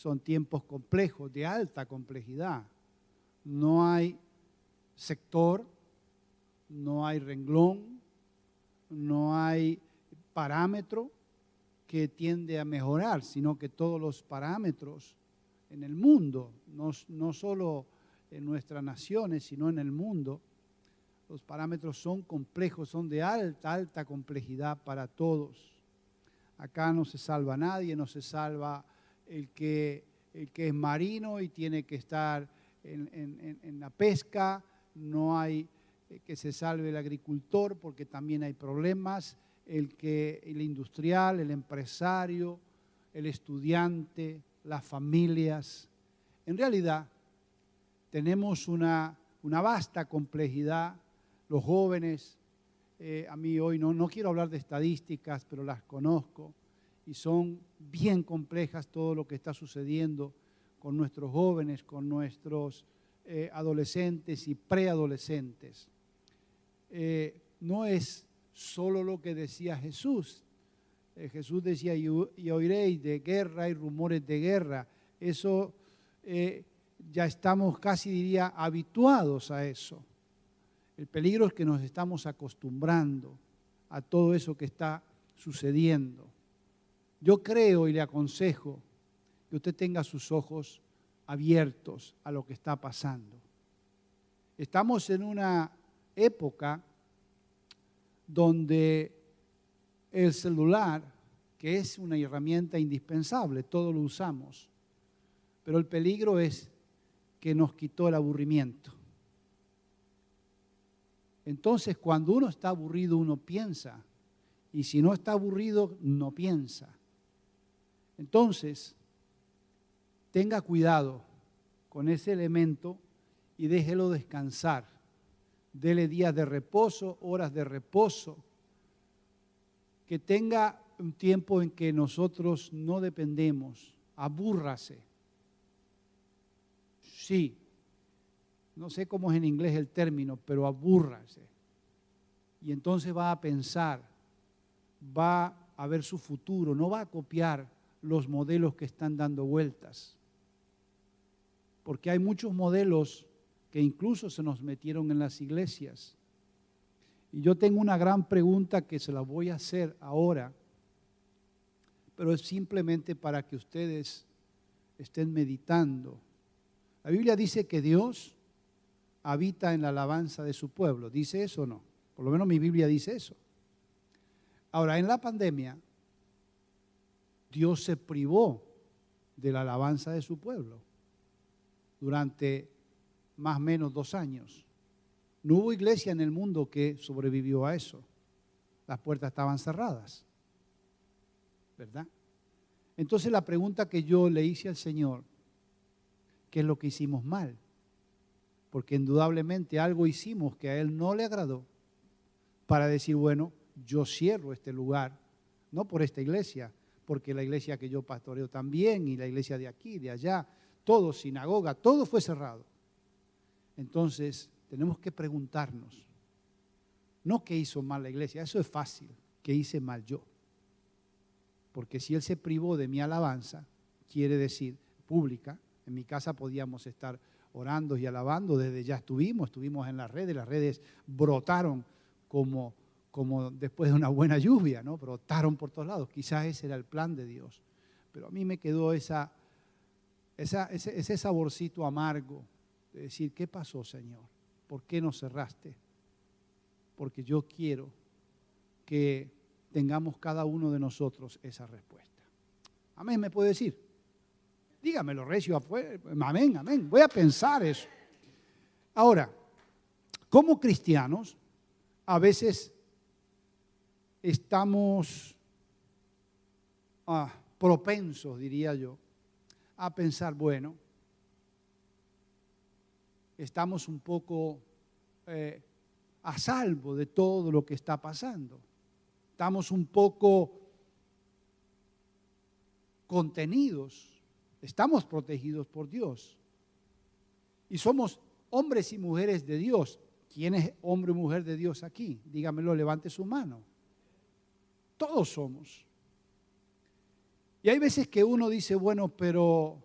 Son tiempos complejos, de alta complejidad. No hay sector, no hay renglón, no hay parámetro que tiende a mejorar, sino que todos los parámetros en el mundo, no, no solo en nuestras naciones, sino en el mundo, los parámetros son complejos, son de alta, alta complejidad para todos. Acá no se salva nadie, no se salva el que, el que es marino y tiene que estar en, la pesca, no hay eh, que se salve el agricultor porque también hay problemas, el, que, el industrial, el empresario, el estudiante, las familias. En realidad, tenemos una, una vasta complejidad. Los jóvenes, eh, a mí hoy no, no quiero hablar de estadísticas, pero las conozco y son bien complejas todo lo que está sucediendo con nuestros jóvenes, con nuestros eh, adolescentes y preadolescentes. Eh, no es solo lo que decía Jesús. Jesús decía, y, oiréis de guerra y rumores de guerra. Eso ya estamos casi diría habituados a eso. El peligro es que nos estamos acostumbrando a todo eso que está sucediendo. Yo creo y le aconsejo que usted tenga sus ojos abiertos a lo que está pasando. Estamos en una época donde el celular, que es una herramienta indispensable, todo lo usamos, pero el peligro es que nos quitó el aburrimiento. Entonces, cuando uno está aburrido, uno piensa. Y si no está aburrido, no piensa. Entonces, tenga cuidado con ese elemento y déjelo descansar. Dele días de reposo, horas de reposo. Que tenga un tiempo en que nosotros no dependemos. Abúrrase. Sí, no sé cómo es en inglés el término, pero abúrrase. Y entonces va a pensar, va a ver su futuro, no va a copiar los modelos que están dando vueltas. Porque hay muchos modelos que incluso se nos metieron en las iglesias. Y yo tengo una gran pregunta que se la voy a hacer ahora, pero es simplemente para que ustedes estén meditando. La Biblia dice que Dios habita en la alabanza de su pueblo. ¿Dice eso o no? Por lo menos mi Biblia dice eso. Ahora, en la pandemia, Dios se privó de la alabanza de su pueblo durante más o menos dos años. No hubo iglesia en el mundo que sobrevivió a eso. Las puertas estaban cerradas. ¿Verdad? Entonces la pregunta que yo le hice al Señor, ¿qué es lo que hicimos mal? porque indudablemente algo hicimos que a Él no le agradó, para decir, bueno, yo cierro este lugar, no por esta iglesia, porque la iglesia que yo pastoreo también, y la iglesia de aquí, de allá, todo, sinagoga, todo fue cerrado. Entonces, tenemos que preguntarnos, no qué hizo mal la iglesia, eso es fácil, qué hice mal yo. Porque si Él se privó de mi alabanza, quiere decir pública, en mi casa podíamos estar orando y alabando, desde ya estuvimos, estuvimos en las redes, las redes brotaron como, como después de una buena lluvia, ¿no? Brotaron por todos lados, quizás ese era el plan de Dios. Pero a mí me quedó ese, ese saborcito amargo de decir, ¿qué pasó, Señor? ¿Por qué no cerraste? Porque yo quiero que tengamos cada uno de nosotros esa respuesta. Amén, me puede decir. Dígamelo, recio afuera. Amén, amén. Voy a pensar eso. Ahora, como cristianos, a veces estamos ah, propensos, diría yo, a pensar, bueno, estamos un poco eh, a salvo de todo lo que está pasando. Estamos un poco contenidos, estamos protegidos por Dios. Y somos hombres y mujeres de Dios. ¿Quién es hombre o mujer de Dios aquí? Dígamelo, levante su mano. Todos somos. Y hay veces que uno dice, bueno, pero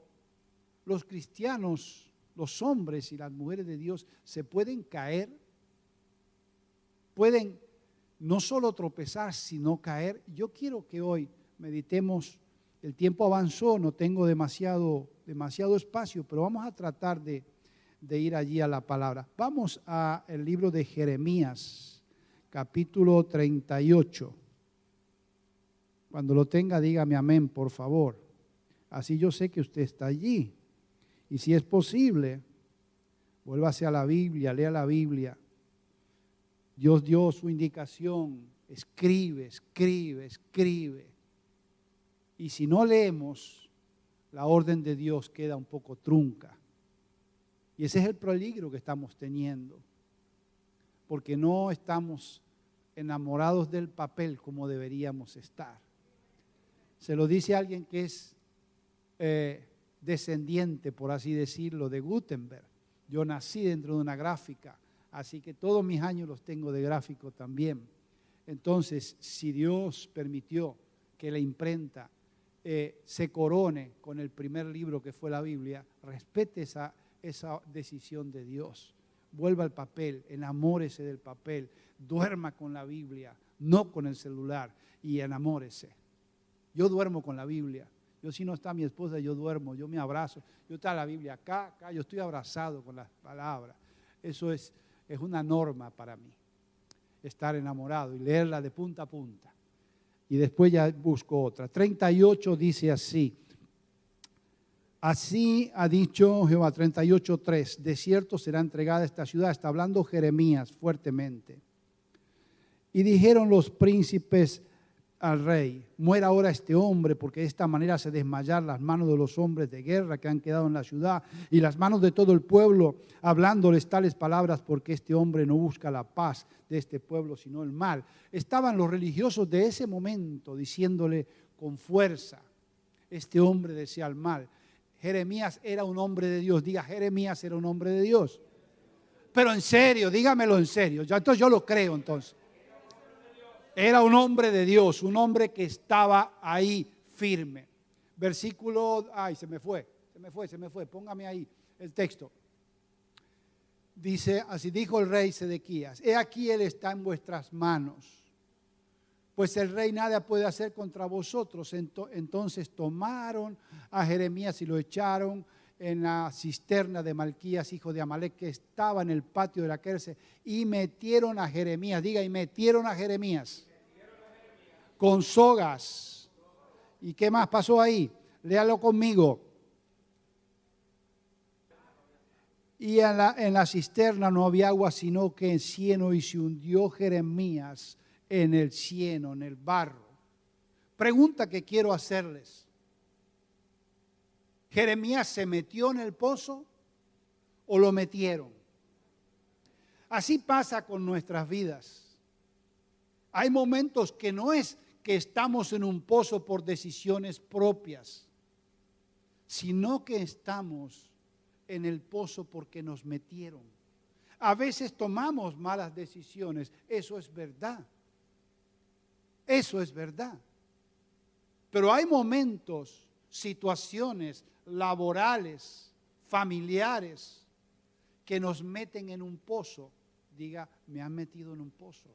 los cristianos, los hombres y las mujeres de Dios se pueden caer, pueden no solo tropezar, sino caer. Yo quiero que hoy meditemos, el tiempo avanzó, no tengo demasiado, demasiado espacio, pero vamos a tratar de, de ir allí a la palabra. Vamos al libro de Jeremías, capítulo 38. Cuando lo tenga, dígame amén, por favor. Así yo sé que usted está allí. Y si es posible, vuélvase a la Biblia, lea la Biblia. Dios dio su indicación, escribe, escribe, escribe. Y si no leemos, la orden de Dios queda un poco trunca. Y ese es el peligro que estamos teniendo, porque no estamos enamorados del papel como deberíamos estar. Se lo dice alguien que es eh, descendiente, por así decirlo, de Gutenberg. Yo nací dentro de una gráfica, así que todos mis años los tengo de gráfico también. Entonces, si Dios permitió que la imprenta eh, se corone con el primer libro que fue la Biblia, respete esa esa decisión de Dios. Vuelva al papel, enamórese del papel, duerma con la Biblia, no con el celular y enamórese. Yo duermo con la Biblia. Yo si no está mi esposa, yo duermo, yo me abrazo. Yo está la Biblia acá, acá, yo estoy abrazado con las palabras. Eso es, es una norma para mí, estar enamorado y leerla de punta a punta. Y después ya busco otra. 38 dice así. Así ha dicho Jehová 38.3, de cierto será entregada esta ciudad. Está hablando Jeremías fuertemente. Y dijeron los príncipes al rey, muera ahora este hombre, porque de esta manera se desmayar las manos de los hombres de guerra que han quedado en la ciudad y las manos de todo el pueblo, hablándoles tales palabras, porque este hombre no busca la paz de este pueblo, sino el mal. Estaban los religiosos de ese momento diciéndole con fuerza, este hombre desea el mal. Jeremías era un hombre de Dios. Diga, Jeremías era un hombre de Dios. Pero en serio, dígamelo en serio. Entonces yo lo creo entonces. Era un hombre de Dios, un hombre que estaba ahí firme. Versículo, ay, se me fue, se me fue, se me fue. Póngame ahí el texto. Dice, así dijo el rey Sedequías, he aquí él está en vuestras manos pues el rey nada puede hacer contra vosotros. Entonces tomaron a Jeremías y lo echaron en la cisterna de Malquías, hijo de Amalek, que estaba en el patio de la cárcel, y metieron a Jeremías, diga, y metieron a Jeremías con sogas. ¿Y qué más pasó ahí? Léalo conmigo. Y en la, en la cisterna no había agua, sino que en cieno, y se hundió Jeremías en el cieno, en el barro. Pregunta que quiero hacerles. ¿Jeremías se metió en el pozo o lo metieron? Así pasa con nuestras vidas. Hay momentos que no es que estamos en un pozo por decisiones propias, sino que estamos en el pozo porque nos metieron. A veces tomamos malas decisiones, eso es verdad. Eso es verdad. Pero hay momentos, situaciones laborales, familiares, que nos meten en un pozo. Diga, me han metido en un pozo.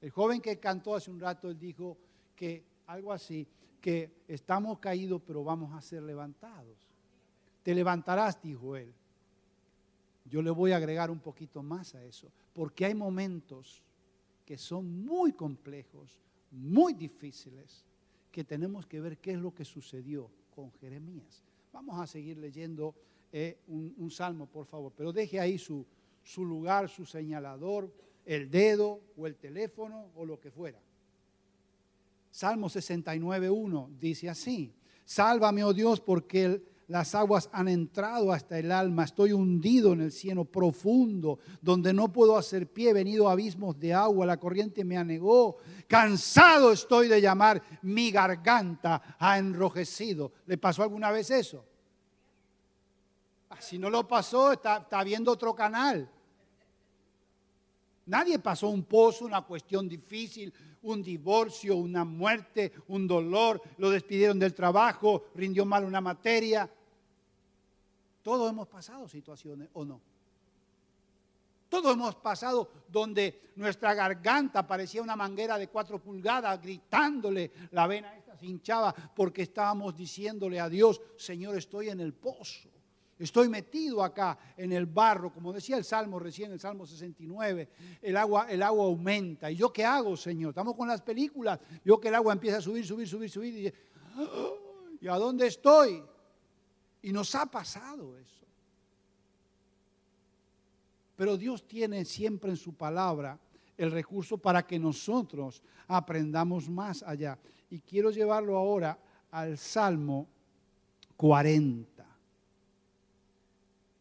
El joven que cantó hace un rato, él dijo que algo así, que estamos caídos, pero vamos a ser levantados. Te levantarás, dijo él. Yo le voy a agregar un poquito más a eso, porque hay momentos que son muy complejos, muy difíciles, que tenemos que ver qué es lo que sucedió con Jeremías. Vamos a seguir leyendo eh, un, salmo, por favor, pero deje ahí su, su lugar, su señalador, el dedo o el teléfono o lo que fuera. Salmo 69.1 dice así, sálvame, oh Dios, porque las aguas han entrado hasta el alma, estoy hundido en el cielo profundo, donde no puedo hacer pie, he venido a abismos de agua, la corriente me anegó, cansado estoy de llamar, mi garganta ha enrojecido. ¿Le pasó alguna vez eso? Ah, si no lo pasó, está, está viendo otro canal. Nadie pasó un pozo, una cuestión difícil, un divorcio, una muerte, un dolor, lo despidieron del trabajo, rindió mal una materia. Todos hemos pasado situaciones, ¿o no? Todos hemos pasado donde nuestra garganta parecía una manguera de cuatro pulgadas, gritándole, la vena esta se hinchaba porque estábamos diciéndole a Dios, Señor, estoy en el pozo. Estoy metido acá en el barro, como decía el Salmo recién, el Salmo 69, el agua, el agua aumenta. ¿Y yo qué hago, Señor? Estamos con las películas, yo que el agua empieza a subir, subir, subir, subir, y, ¿y a dónde estoy? Y nos ha pasado eso. Pero Dios tiene siempre en su palabra el recurso para que nosotros aprendamos más allá. Y quiero llevarlo ahora al Salmo 40.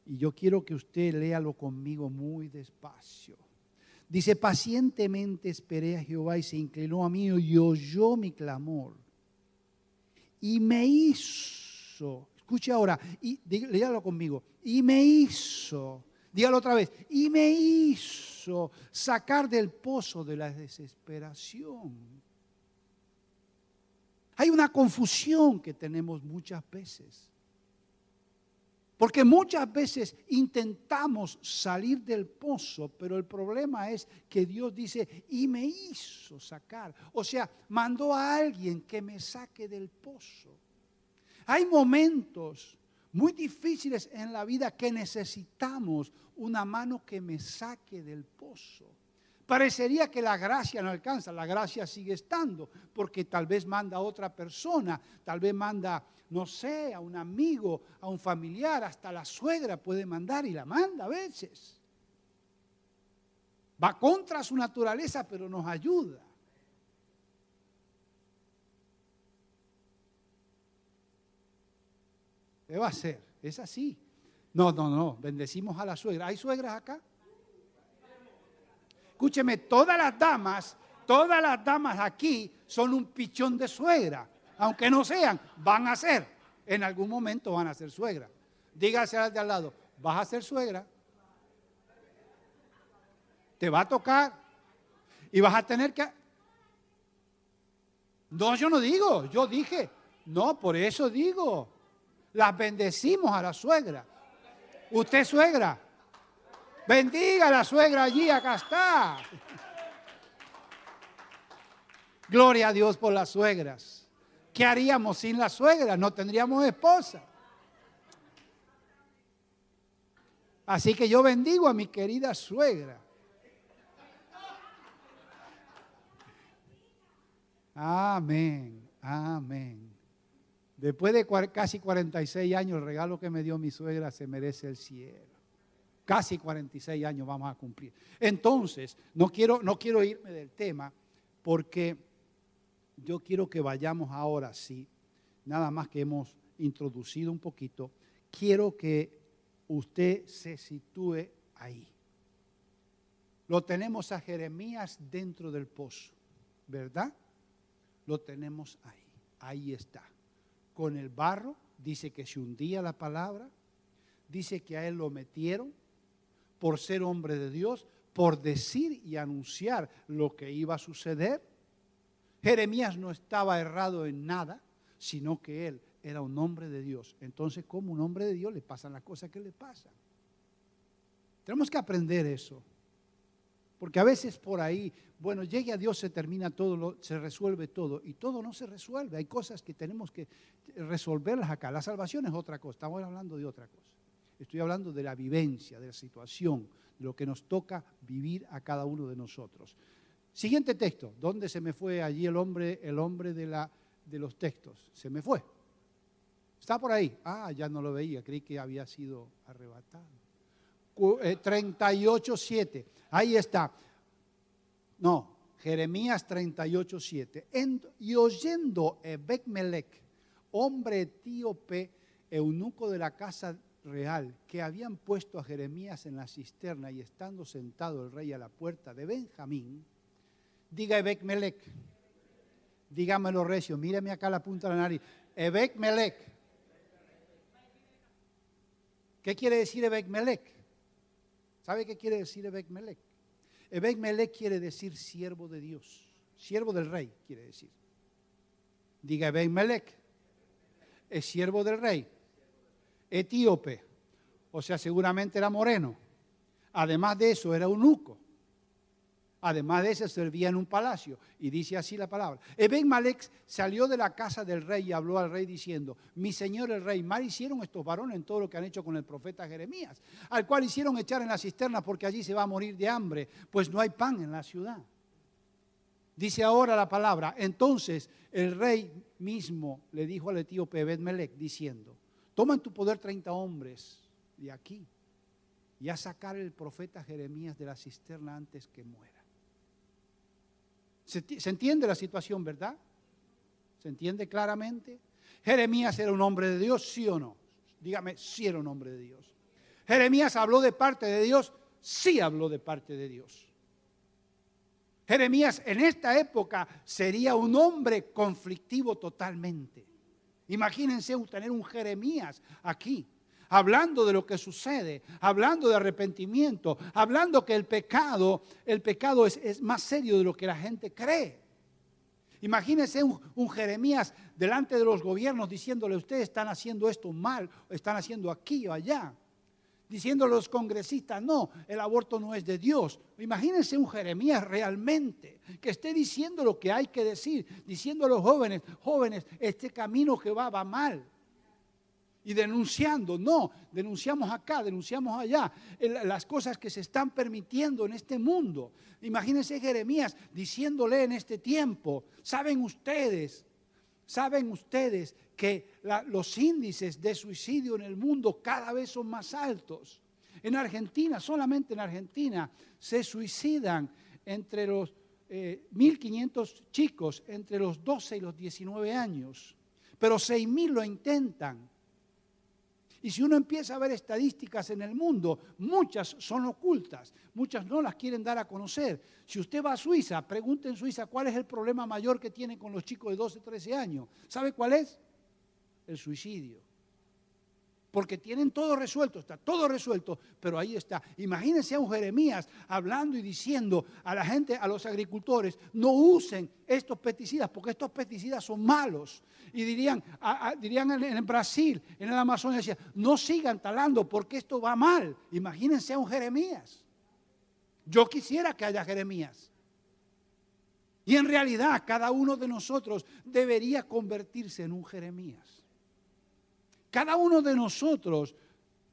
Y yo quiero que usted léalo conmigo muy despacio. Dice, pacientemente esperé a Jehová y se inclinó a mí y oyó mi clamor. Y me hizo, escuche ahora, y léalo conmigo, y me hizo, dígalo otra vez, y me hizo sacar del pozo de la desesperación. Hay una confusión que tenemos muchas veces. Porque muchas veces intentamos salir del pozo, pero el problema es que Dios dice, y me hizo sacar. O sea, mandó a alguien que me saque del pozo. Hay momentos muy difíciles en la vida que necesitamos una mano que me saque del pozo. Parecería que la gracia no alcanza, la gracia sigue estando, porque tal vez manda a otra persona, tal vez manda no sé, a un amigo, a un familiar, hasta la suegra puede mandar y la manda a veces. Va contra su naturaleza, pero nos ayuda. ¿Qué va a ser? Es así. No, no, no. Bendecimos a la suegra. ¿Hay suegras acá? Escúcheme, todas las damas, todas las damas aquí son un pichón de suegra aunque no sean, van a ser. En algún momento van a ser suegra. Dígase al de al lado, vas a ser suegra. Te va a tocar y vas a tener que... No, yo no digo, yo dije. No, por eso digo. Las bendecimos a la suegra. Usted suegra. Bendiga a la suegra allí, acá está. Gloria a Dios por las suegras. ¿Qué haríamos sin la suegra? No tendríamos esposa. Así que yo bendigo a mi querida suegra. Amén, amén. Después de casi 46 años, el regalo que me dio mi suegra se merece el cielo. Casi 46 años vamos a cumplir. Entonces, no quiero, no quiero irme del tema porque yo quiero que vayamos ahora, sí, nada más que hemos introducido un poquito, quiero que usted se sitúe ahí. Lo tenemos a Jeremías dentro del pozo, ¿verdad? Lo tenemos ahí, ahí está. Con el barro, dice que se hundía la palabra, dice que a él lo metieron por ser hombre de Dios, por decir y anunciar lo que iba a suceder Jeremías no estaba errado en nada, sino que él era un hombre de Dios. Entonces, como un hombre de Dios le pasan las cosas que le pasan. Tenemos que aprender eso. Porque a veces por ahí, bueno, llegue a Dios, se termina todo, se resuelve todo. Y todo no se resuelve. Hay cosas que tenemos que resolverlas acá. La salvación es otra cosa. Estamos hablando de otra cosa. Estoy hablando de la vivencia, de la situación, de lo que nos toca vivir a cada uno de nosotros. Siguiente texto. ¿Dónde se me fue allí el hombre, el hombre de, la, de los textos? Se me fue. Está por ahí. Ah, ya no lo veía. Creí que había sido arrebatado. 38.7. Eh, ahí está. No, Jeremías 38.7. Y oyendo Ebekmelech, hombre etíope, eunuco de la casa real que habían puesto a Jeremías en la cisterna y estando sentado el rey a la puerta de Benjamín, diga Ebek Melech, dígamelo recio, míreme acá la punta de la nariz, Ebek Melech. ¿Qué quiere decir Ebek Melech? ¿Sabe qué quiere decir Ebek Melech? Ebek Melech quiere decir siervo de Dios, siervo del rey, quiere decir. Diga Ebek Melech, es siervo del rey etíope, o sea, seguramente era moreno. Además de eso, era eunuco. Además de eso, servía en un palacio. Y dice así la palabra. Eben Malek salió de la casa del rey y habló al rey diciendo, mi señor el rey, mal hicieron estos varones en todo lo que han hecho con el profeta Jeremías, al cual hicieron echar en la cisterna porque allí se va a morir de hambre, pues no hay pan en la ciudad. Dice ahora la palabra, entonces el rey mismo le dijo al etíope Eben Melech diciendo, Toma en tu poder 30 hombres de aquí y a sacar el profeta Jeremías de la cisterna antes que muera. ¿Se, entiende la situación, verdad? ¿Se entiende claramente? Jeremías era un hombre de Dios, sí o no. Dígame, sí era un hombre de Dios. Jeremías habló de parte de Dios, sí habló de parte de Dios. Jeremías en esta época sería un hombre conflictivo totalmente. Imagínense tener un Jeremías aquí, hablando de lo que sucede, hablando de arrepentimiento, hablando que el pecado, el pecado es, más serio de lo que la gente cree. Imagínense un, un, Jeremías delante de los gobiernos diciéndole, ustedes están haciendo esto mal, están haciendo aquí o allá diciendo a los congresistas, no, el aborto no es de Dios. Imagínense un Jeremías realmente que esté diciendo lo que hay que decir, diciendo a los jóvenes, jóvenes, este camino que va va mal. Y denunciando, no, denunciamos acá, denunciamos allá, las cosas que se están permitiendo en este mundo. Imagínense Jeremías diciéndole en este tiempo, saben ustedes, saben ustedes que los índices de suicidio en el mundo cada vez son más altos. En Argentina, solamente en Argentina, se suicidan entre los 1.500 eh, chicos entre los 12 y los 19 años, pero 6.000 lo intentan. Y si uno empieza a ver estadísticas en el mundo, muchas son ocultas, muchas no las quieren dar a conocer. Si usted va a Suiza, pregunte en Suiza cuál es el problema mayor que tienen con los chicos de 12, 13 años. ¿Sabe cuál es? el suicidio. Porque tienen todo resuelto, está todo resuelto, pero ahí está. Imagínense a un Jeremías hablando y diciendo a la gente, a los agricultores, no usen estos pesticidas porque estos pesticidas son malos. Y dirían, dirían en, Brasil, en el Amazonas, decía, no sigan talando porque esto va mal. Imagínense a un Jeremías. Yo quisiera que haya Jeremías. Y en realidad cada uno de nosotros debería convertirse en un Jeremías. Cada uno de nosotros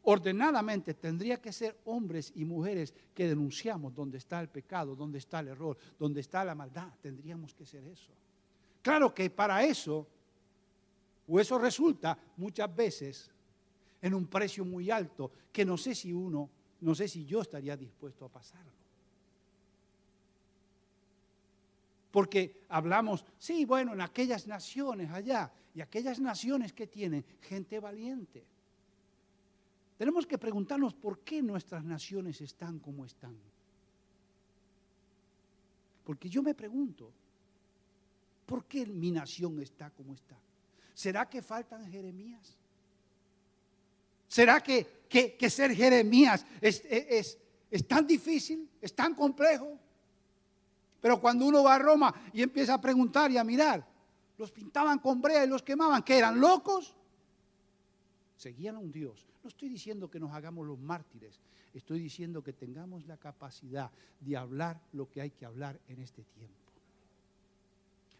ordenadamente tendría que ser hombres y mujeres que denunciamos dónde está el pecado, dónde está el error, dónde está la maldad. Tendríamos que ser eso. Claro que para eso, o eso resulta muchas veces en un precio muy alto, que no sé si uno, no sé si yo estaría dispuesto a pasarlo. Porque hablamos, sí, bueno, en aquellas naciones allá, y aquellas naciones que tienen gente valiente. Tenemos que preguntarnos por qué nuestras naciones están como están. Porque yo me pregunto, ¿por qué mi nación está como está? ¿Será que faltan Jeremías? ¿Será que, que, ser Jeremías es, tan difícil, es tan complejo? Pero cuando uno va a Roma y empieza a preguntar y a mirar, los pintaban con brea y los quemaban, que eran locos. Seguían a un Dios. No estoy diciendo que nos hagamos los mártires, estoy diciendo que tengamos la capacidad de hablar lo que hay que hablar en este tiempo.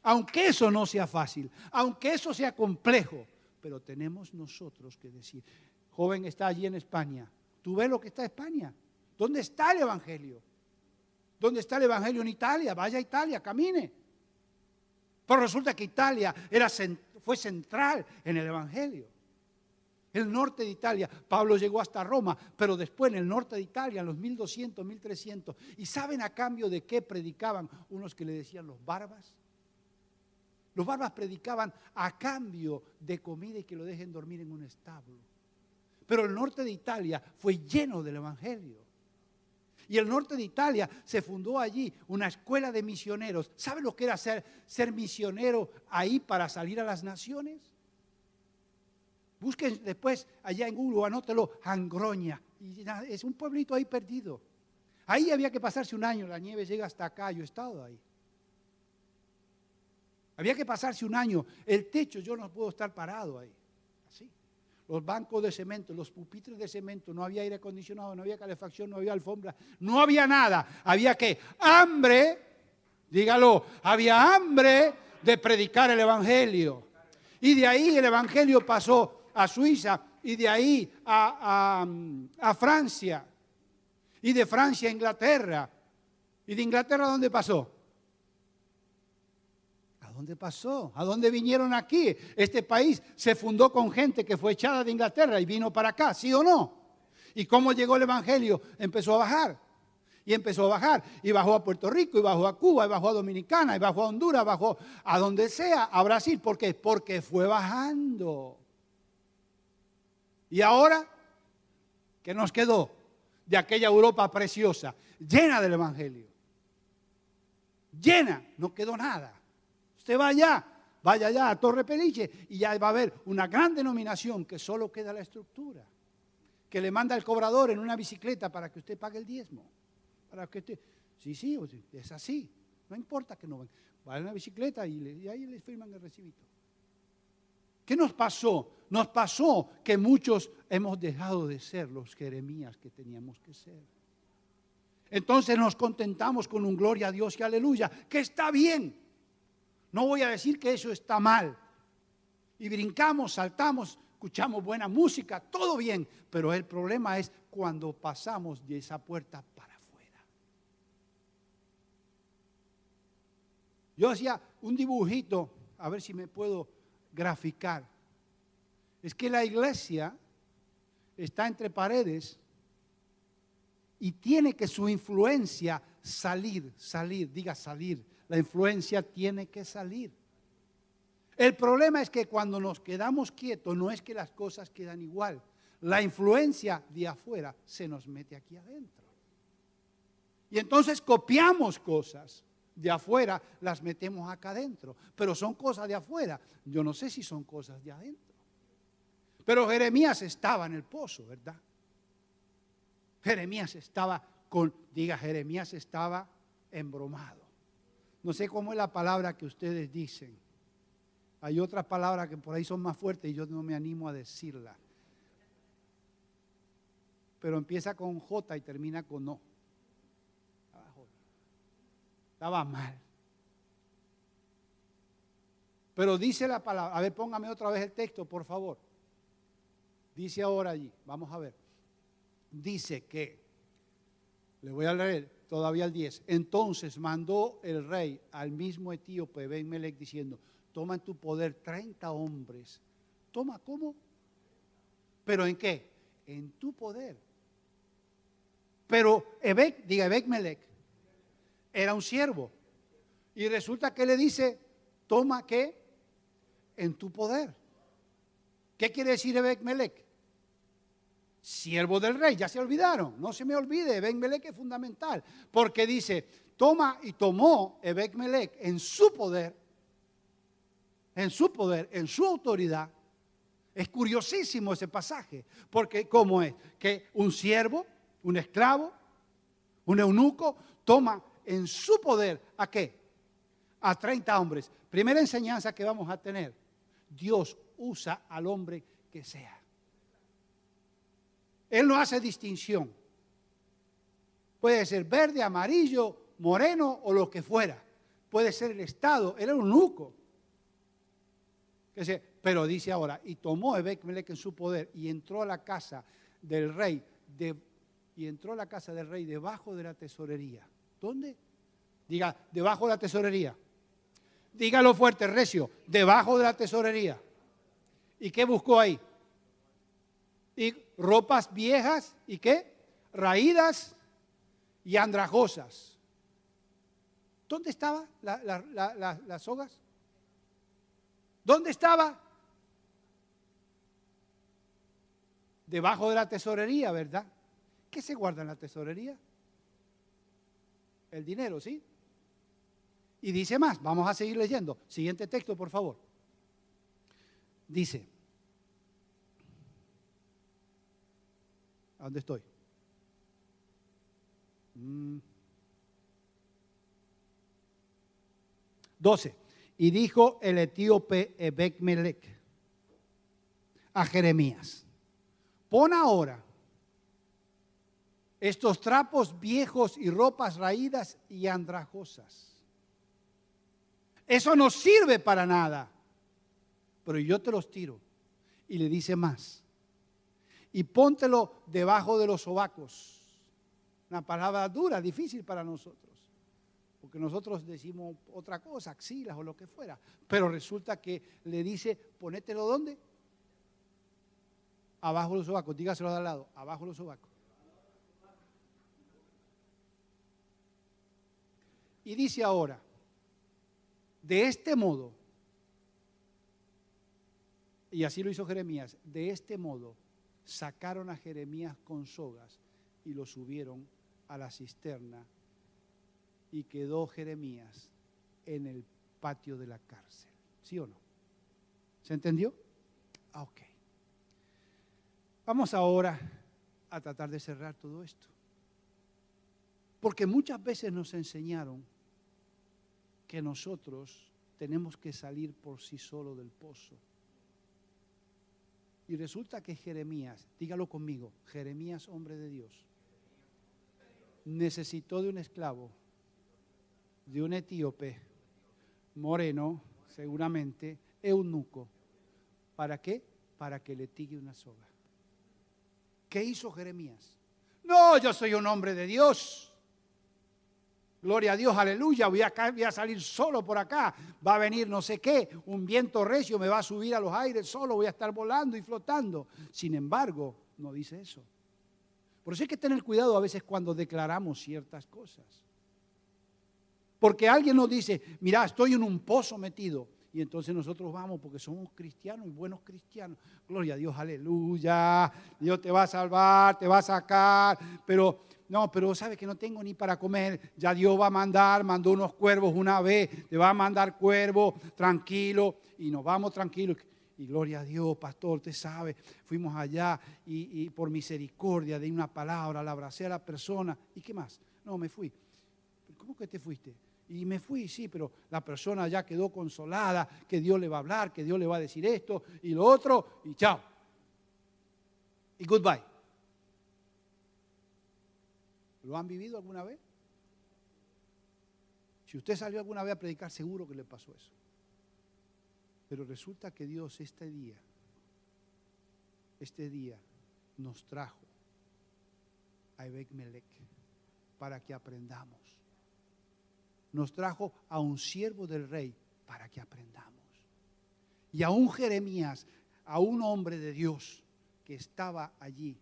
Aunque eso no sea fácil, aunque eso sea complejo, pero tenemos nosotros que decir, joven está allí en España, ¿tú ves lo que está España? ¿Dónde está el Evangelio? ¿Dónde está el Evangelio en Italia? Vaya a Italia, camine. Pero resulta que Italia era, fue central en el Evangelio. El norte de Italia, Pablo llegó hasta Roma, pero después en el norte de Italia, en los 1200, 1300. ¿Y saben a cambio de qué predicaban unos que le decían los barbas? Los barbas predicaban a cambio de comida y que lo dejen dormir en un establo. Pero el norte de Italia fue lleno del Evangelio. Y el norte de Italia se fundó allí una escuela de misioneros. ¿Sabe lo que era ser, ser misionero ahí para salir a las naciones? Busquen después allá en Google, anótelo, Angroña. Es un pueblito ahí perdido. Ahí había que pasarse un año, la nieve llega hasta acá, yo he estado ahí. Había que pasarse un año. El techo, yo no puedo estar parado ahí. Los bancos de cemento, los pupitres de cemento, no había aire acondicionado, no había calefacción, no había alfombra, no había nada. Había que hambre, dígalo, había hambre de predicar el Evangelio. Y de ahí el Evangelio pasó a Suiza y de ahí a, a Francia. Y de Francia a Inglaterra. ¿Y de Inglaterra dónde pasó? Dónde pasó? ¿A dónde vinieron aquí? Este país se fundó con gente que fue echada de Inglaterra y vino para acá, ¿sí o no? ¿Y cómo llegó el Evangelio? Empezó a bajar. Y empezó a bajar. Y bajó a Puerto Rico, y bajó a Cuba, y bajó a Dominicana, y bajó a Honduras, bajó a donde sea, a Brasil. ¿Por qué? Porque fue bajando. Y ahora, ¿qué nos quedó de aquella Europa preciosa? Llena del Evangelio. Llena, no quedó nada. Usted va allá, vaya allá a Torre Peliche y ya va a haber una gran denominación que solo queda la estructura, que le manda el cobrador en una bicicleta para que usted pague el diezmo. Para que usted, sí, sí, es así. No importa que no venga. Va en una bicicleta y, ahí le firman el recibito. ¿Qué nos pasó? Nos pasó que muchos hemos dejado de ser los Jeremías que teníamos que ser. Entonces nos contentamos con un gloria a Dios y aleluya, que está bien. No voy a decir que eso está mal. Y brincamos, saltamos, escuchamos buena música, todo bien. Pero el problema es cuando pasamos de esa puerta para afuera. Yo hacía un dibujito, a ver si me puedo graficar. Es que la iglesia está entre paredes y tiene que su influencia salir, salir, diga salir, la influencia tiene que salir. El problema es que cuando nos quedamos quietos no es que las cosas quedan igual. La influencia de afuera se nos mete aquí adentro. Y entonces copiamos cosas de afuera, las metemos acá adentro. Pero son cosas de afuera. Yo no sé si son cosas de adentro. Pero Jeremías estaba en el pozo, ¿verdad? Jeremías estaba con, diga, Jeremías estaba embromado. No sé cómo es la palabra que ustedes dicen. Hay otras palabras que por ahí son más fuertes y yo no me animo a decirla. Pero empieza con J y termina con O. Estaba mal. Pero dice la palabra, a ver, póngame otra vez el texto, por favor. Dice ahora allí, vamos a ver. Dice que, le voy a leer, todavía el 10. Entonces mandó el rey al mismo etíope Ben Melech diciendo, toma en tu poder 30 hombres. Toma, ¿cómo? ¿Pero en qué? En tu poder. Pero Ebek, diga Ebek Melech, era un siervo. Y resulta que le dice, toma qué? En tu poder. ¿Qué quiere decir Ebek? Siervo del rey, ya se olvidaron, no se me olvide, Ebek Melech es fundamental, porque dice, toma y tomó Ebek Melech en su poder, en su poder, en su autoridad. Es curiosísimo ese pasaje, porque ¿cómo es? Que un siervo, un esclavo, un eunuco, toma en su poder a qué? A 30 hombres. Primera enseñanza que vamos a tener, Dios usa al hombre que sea. Él no hace distinción. Puede ser verde, amarillo, moreno o lo que fuera. Puede ser el Estado. Él era un nuco. Pero dice ahora, y tomó Ebek en su poder y entró a la casa del rey, y entró a la casa del rey debajo de la tesorería. ¿Dónde? Diga, debajo de la tesorería. Dígalo fuerte, recio, debajo de la tesorería. ¿Y qué buscó ahí? Y ropas viejas y qué? Raídas y andrajosas. ¿Dónde estaban las sogas? ¿Dónde estaba? Debajo de la tesorería, ¿verdad? ¿Qué se guarda en la tesorería? El dinero, ¿sí? Y dice más, vamos a seguir leyendo. Siguiente texto, por favor. Dice, ¿a dónde estoy? Mm. 12. Y dijo el etíope Ebekmelech a Jeremías, pon ahora estos trapos viejos y ropas raídas y andrajosas. Eso no sirve para nada, pero yo te los tiro. Y le dice más, y póntelo debajo de los sobacos. Una palabra dura, difícil para nosotros porque nosotros decimos otra cosa, axilas o lo que fuera, pero resulta que le dice, ponételo ¿dónde? Abajo los sobacos, dígaselo de al lado, abajo los sobacos. Y dice ahora, de este modo, y así lo hizo Jeremías, de este modo sacaron a Jeremías con sogas y lo subieron a la cisterna y quedó Jeremías en el patio de la cárcel. ¿Sí o no? ¿Se entendió? Ah, ok. Vamos ahora a tratar de cerrar todo esto. Porque muchas veces nos enseñaron que nosotros tenemos que salir por sí solo del pozo. Y resulta que Jeremías, dígalo conmigo, Jeremías, hombre de Dios, necesitó de un esclavo de un etíope moreno, seguramente, eunuco. ¿Para qué? Para que le tigue una soga. ¿Qué hizo Jeremías? No, yo soy un hombre de Dios. Gloria a Dios, aleluya. Voy a, salir solo por acá. Va a venir no sé qué. Un viento recio me va a subir a los aires solo. Voy a estar volando y flotando. Sin embargo, no dice eso. Por eso hay que tener cuidado a veces cuando declaramos ciertas cosas. Porque alguien nos dice, mira, estoy en un pozo metido. Y entonces nosotros vamos porque somos cristianos y buenos cristianos. Gloria a Dios, aleluya. Dios te va a salvar, te va a sacar. Pero no, pero sabes que no tengo ni para comer. Ya Dios va a mandar, mandó unos cuervos una vez, te va a mandar cuervos, tranquilo. Y nos vamos tranquilos. Y gloria a Dios, pastor, te sabe, fuimos allá y, y por misericordia de una palabra, la abracé a la persona. ¿Y qué más? No, me fui. ¿Cómo que te fuiste? Y me fui, sí, pero la persona ya quedó consolada, que Dios le va a hablar, que Dios le va a decir esto y lo otro, y chao. Y goodbye. ¿Lo han vivido alguna vez? Si usted salió alguna vez a predicar, seguro que le pasó eso. Pero resulta que Dios este día, este día nos trajo a Ebek Melech para que aprendamos nos trajo a un siervo del rey para que aprendamos. Y a un Jeremías, a un hombre de Dios que estaba allí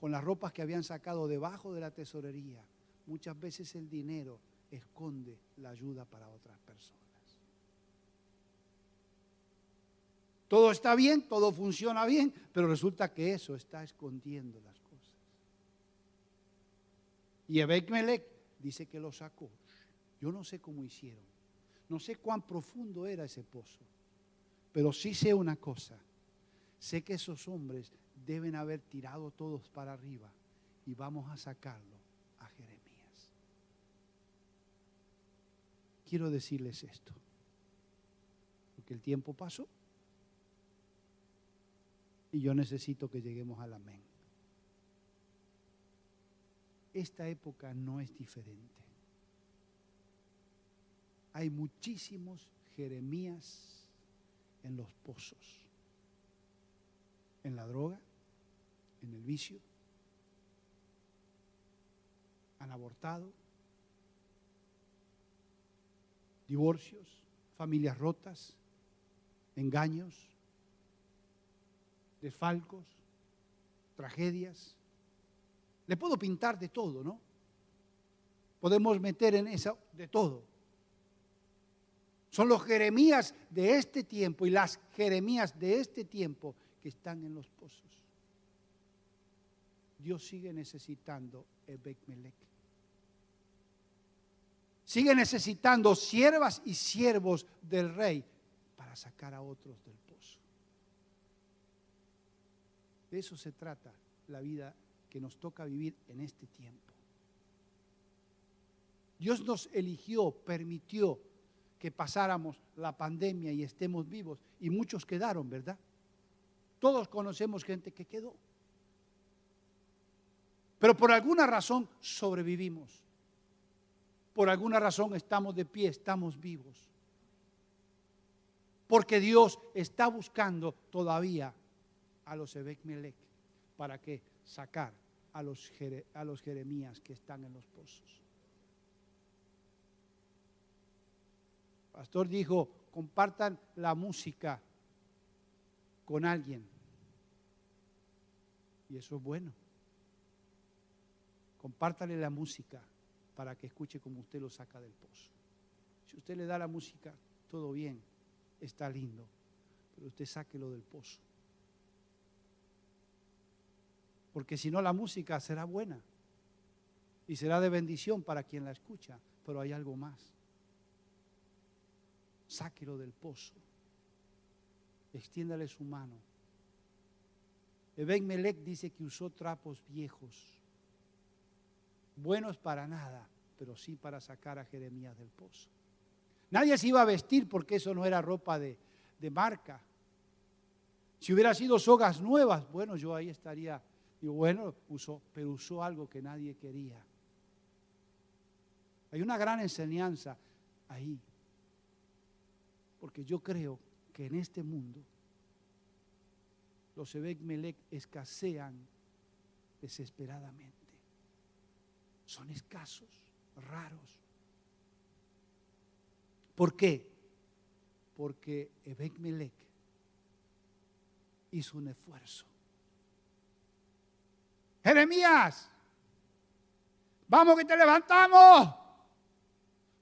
con las ropas que habían sacado debajo de la tesorería. Muchas veces el dinero esconde la ayuda para otras personas. Todo está bien, todo funciona bien, pero resulta que eso está escondiendo las cosas. Y Ebekmelech dice que lo sacó. Yo no sé cómo hicieron. No sé cuán profundo era ese pozo. Pero sí sé una cosa. Sé que esos hombres deben haber tirado todos para arriba y vamos a sacarlo a Jeremías. Quiero decirles esto. Porque el tiempo pasó y yo necesito que lleguemos al amén esta época no es diferente. Hay muchísimos Jeremías en los pozos, en la droga, en el vicio, han abortado, divorcios, familias rotas, engaños, desfalcos, tragedias. Le puedo pintar de todo, ¿no? Podemos meter en esa de todo. Son los Jeremías de este tiempo y las Jeremías de este tiempo que están en los pozos. Dios sigue necesitando Ebek Melech. Sigue necesitando siervas y siervos del rey para sacar a otros del pozo. De eso se trata la vida que nos toca vivir en este tiempo. Dios nos eligió, permitió que pasáramos la pandemia y estemos vivos. Y muchos quedaron, ¿verdad? Todos conocemos gente que quedó. Pero por alguna razón sobrevivimos. Por alguna razón estamos de pie, estamos vivos. Porque Dios está buscando todavía a los Ebek Melech para que sacar a los, a los Jeremías que están en los pozos. pastor dijo, compartan la música con alguien. Y eso es bueno. Compártale la música para que escuche como usted lo saca del pozo. Si usted le da la música, todo bien, está lindo, pero usted sáquelo del pozo. Porque si no, la música será buena y será de bendición para quien la escucha, pero hay algo más. Sáquelo del pozo. Extiéndale su mano. Eben Melech dice que usó trapos viejos buenos para nada, pero sí para sacar a Jeremías del pozo. Nadie se iba a vestir porque eso no era ropa de, de marca. Si hubiera sido sogas nuevas, bueno, yo ahí estaría, digo, bueno, usó, pero usó algo que nadie quería. Hay una gran enseñanza ahí, porque yo creo que en este mundo los Ebek Melech escasean desesperadamente son escasos, raros. ¿Por qué? Porque Ebek Melech hizo un esfuerzo. Jeremías, vamos que te levantamos.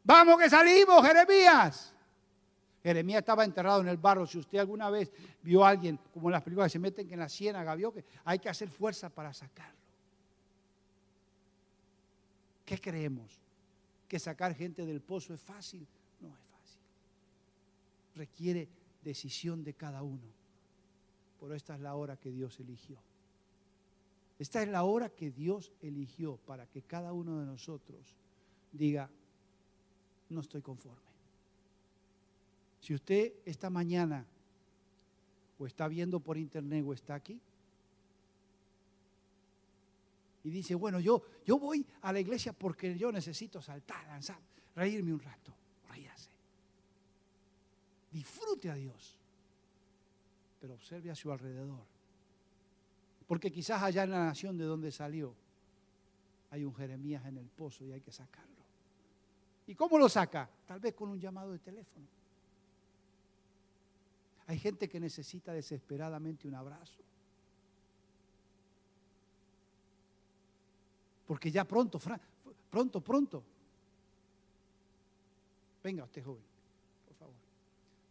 Vamos que salimos, Jeremías. Jeremías estaba enterrado en el barro. Si usted alguna vez vio a alguien, como en las películas, que se meten en la ciénaga, vio que hay que hacer fuerza para sacarlo. ¿Qué creemos? ¿Que sacar gente del pozo es fácil? No es fácil. Requiere decisión de cada uno. Pero esta es la hora que Dios eligió. Esta es la hora que Dios eligió para que cada uno de nosotros diga, no estoy conforme. Si usted esta mañana o está viendo por internet o está aquí, y dice, bueno, yo, yo voy a la iglesia porque yo necesito saltar, lanzar, reírme un rato. Ríase. Disfrute a Dios. Pero observe a su alrededor. Porque quizás allá en la nación de donde salió hay un Jeremías en el pozo y hay que sacarlo. ¿Y cómo lo saca? Tal vez con un llamado de teléfono. Hay gente que necesita desesperadamente un abrazo. Porque ya pronto, pronto, pronto. Venga usted joven, por favor.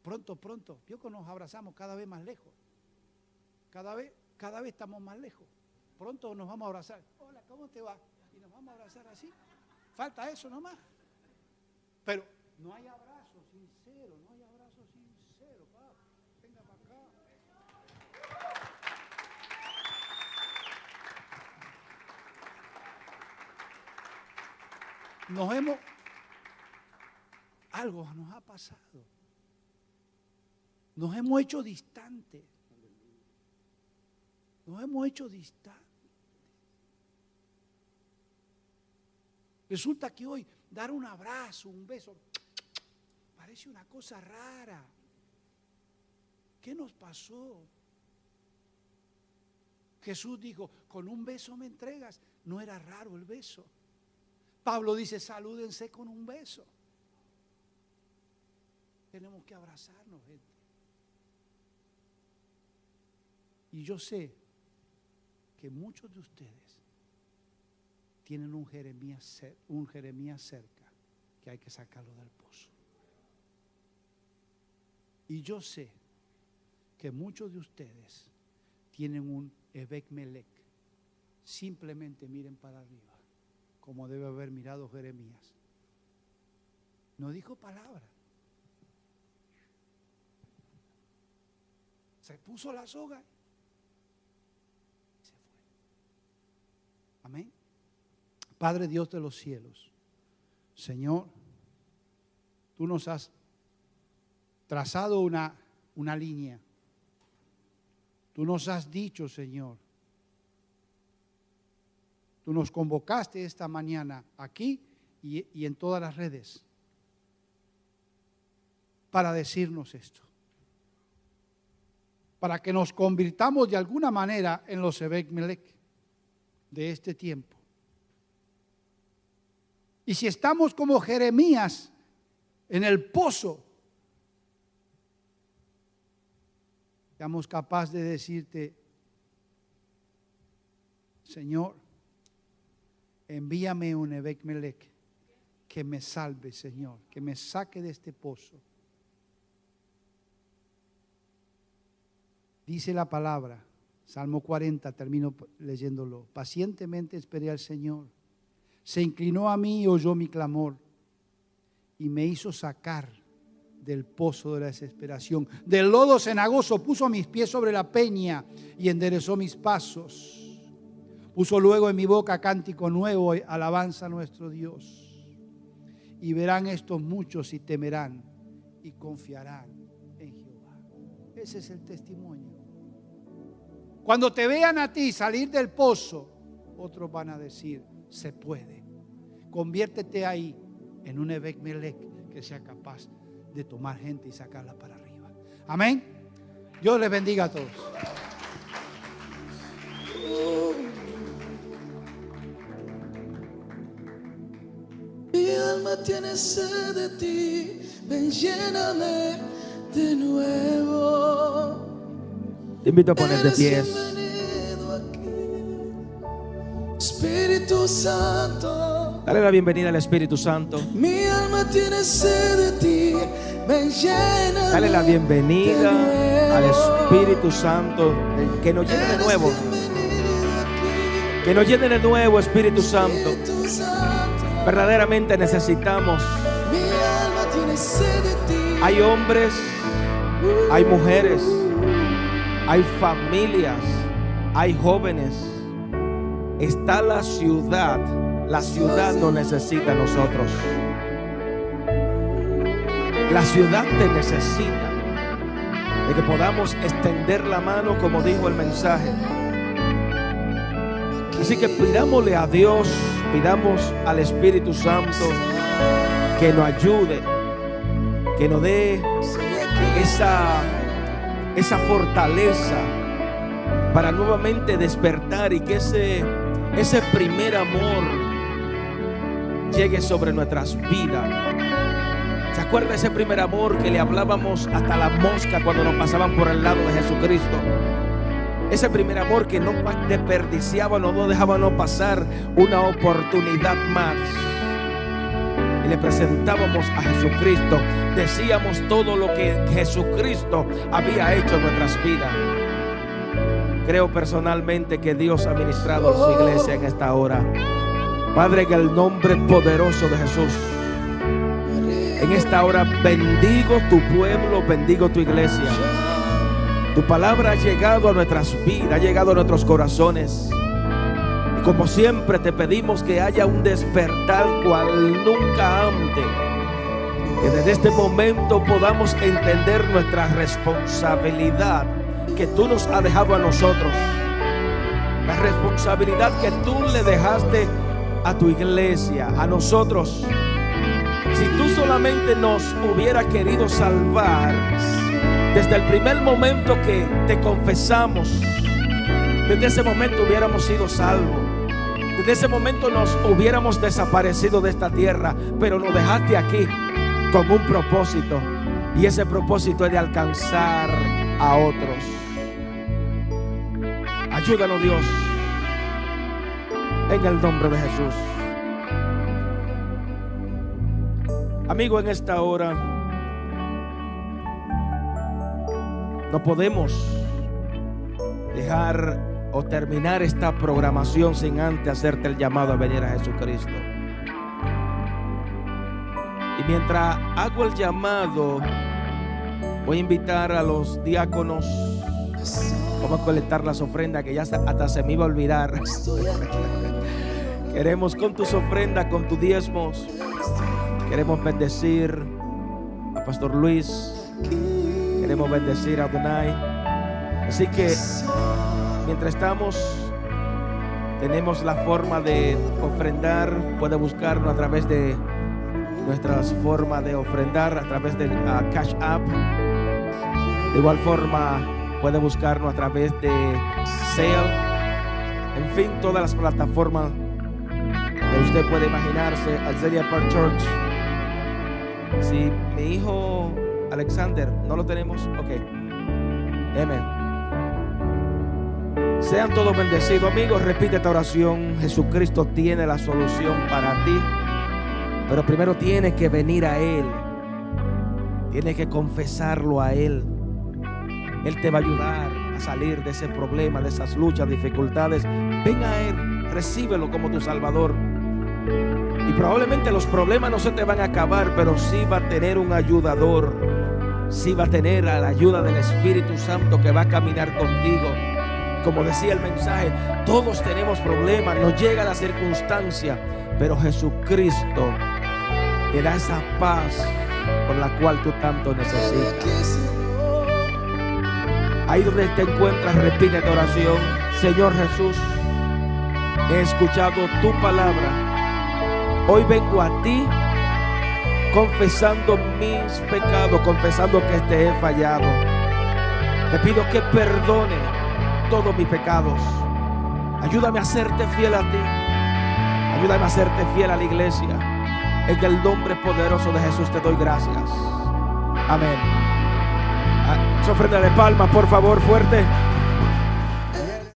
Pronto, pronto. Vio que nos abrazamos cada vez más lejos. Cada vez, cada vez estamos más lejos. Pronto nos vamos a abrazar. Hola, ¿cómo te va? Y nos vamos a abrazar así. Falta eso nomás. Pero no hay abrazo sincero, no hay abrazo sincero. Venga para acá. nos hemos, algo nos ha pasado. Nos hemos hecho distantes. Nos hemos hecho distantes. Resulta que hoy dar un abrazo, un beso, parece una cosa rara. ¿Qué nos pasó? Jesús dijo, con un beso me entregas. No era raro el beso. Pablo dice, salúdense con un beso. Tenemos que abrazarnos, gente. Y yo sé que muchos de ustedes tienen un Jeremías, un Jeremías cerca que hay que sacarlo del pozo. Y yo sé que muchos de ustedes tienen un Ebek Melech. Simplemente miren para arriba, como debe haber mirado Jeremías. No dijo palabra. Se puso la soga y se fue. Amén. Padre Dios de los cielos, Señor, tú nos has trazado una, una línea. Tú nos has dicho, Señor, tú nos convocaste esta mañana aquí y, y en todas las redes para decirnos esto. Para que nos convirtamos de alguna manera en los Ebek Melech de este tiempo. Y si estamos como Jeremías en el pozo, seamos capaces de decirte, Señor, envíame un Ebek Melech que me salve, Señor, que me saque de este pozo. Dice la palabra, Salmo 40, termino leyéndolo. Pacientemente esperé al Señor. Se inclinó a mí y oyó mi clamor y me hizo sacar del pozo de la desesperación. Del lodo cenagoso puso mis pies sobre la peña y enderezó mis pasos. Puso luego en mi boca cántico nuevo, alabanza a nuestro Dios. Y verán estos muchos y temerán y confiarán en Jehová. Ese es el testimonio. Cuando te vean a ti salir del pozo, otros van a decir, se puede. Conviértete ahí en un Ebek Melech que sea capaz de tomar gente y sacarla para arriba. Amén. Dios les bendiga a todos. Mi alma tiene sed de ti, ven lléname de nuevo. Te invito a poner de pies. Espíritu Santo, Dale la bienvenida al Espíritu Santo. mi alma tiene sed de ti, ven lléname Dale la bienvenida al Espíritu Santo. Que nos llene de nuevo. Que nos llene de nuevo, Espíritu Santo. Verdaderamente necesitamos. Hay hombres, hay mujeres, hay familias, hay jóvenes. Está la ciudad. La ciudad nos necesita a nosotros. La ciudad te necesita. De que podamos extender la mano como dijo el mensaje. Así que pidámosle a Dios, pidamos al Espíritu Santo que nos ayude, que nos dé esa, esa fortaleza para nuevamente despertar y que ese, ese primer amor llegue sobre nuestras vidas. ¿Se acuerda ese primer amor que le hablábamos hasta la mosca cuando nos pasaban por el lado de Jesucristo? Ese primer amor que no desperdiciaba, no no pasar una oportunidad más. Y le presentábamos a Jesucristo. Decíamos todo lo que Jesucristo había hecho en nuestras vidas. Creo personalmente que Dios ha ministrado a su iglesia en esta hora. Padre, en el nombre poderoso de Jesús. En esta hora bendigo tu pueblo, bendigo tu iglesia. Tu palabra ha llegado a nuestras vidas, ha llegado a nuestros corazones. Como siempre te pedimos que haya un despertar cual nunca antes. Que desde este momento podamos entender nuestra responsabilidad que tú nos has dejado a nosotros. La responsabilidad que tú le dejaste a tu iglesia, a nosotros. Si tú solamente nos hubiera querido salvar, desde el primer momento que te confesamos, desde ese momento hubiéramos sido salvos. Desde ese momento nos hubiéramos desaparecido de esta tierra, pero nos dejaste aquí con un propósito. Y ese propósito es de alcanzar a otros. Ayúdanos Dios. En el nombre de Jesús. Amigo, en esta hora No podemos dejar o terminar esta programación sin antes hacerte el llamado a venir a Jesucristo. Y mientras hago el llamado, voy a invitar a los diáconos. Vamos a colectar las ofrendas que ya hasta se me iba a olvidar. Queremos con tus ofrendas, con tus diezmos, queremos bendecir a Pastor Luis. Queremos bendecir a Adonai. Así que mientras estamos, tenemos la forma de ofrendar. Puede buscarnos a través de nuestras formas de ofrendar, a través del uh, Cash App. De igual forma, puede buscarnos a través de Sale. En fin, todas las plataformas que usted puede imaginarse. Alzelia Park Church. Si mi hijo Alexander no lo tenemos, ok. Amén. Sean todos bendecidos, amigos. Repite esta oración. Jesucristo tiene la solución para ti. Pero primero tienes que venir a Él. Tienes que confesarlo a Él. Él te va a ayudar a salir de ese problema, de esas luchas, dificultades. Ven a Él, recíbelo como tu Salvador. Y probablemente los problemas no se te van a acabar, pero sí va a tener un ayudador. Sí va a tener a la ayuda del Espíritu Santo que va a caminar contigo. Como decía el mensaje, todos tenemos problemas, nos llega la circunstancia, pero Jesucristo te da esa paz por la cual tú tanto necesitas. Ahí donde te encuentras, repite tu oración. Señor Jesús, he escuchado tu palabra. Hoy vengo a ti confesando mis pecados, confesando que te he fallado. Te pido que perdone todos mis pecados. Ayúdame a serte fiel a ti. Ayúdame a serte fiel a la iglesia. En el nombre poderoso de Jesús te doy gracias. Amén. Ah, ofrenda de palmas, por favor, fuerte.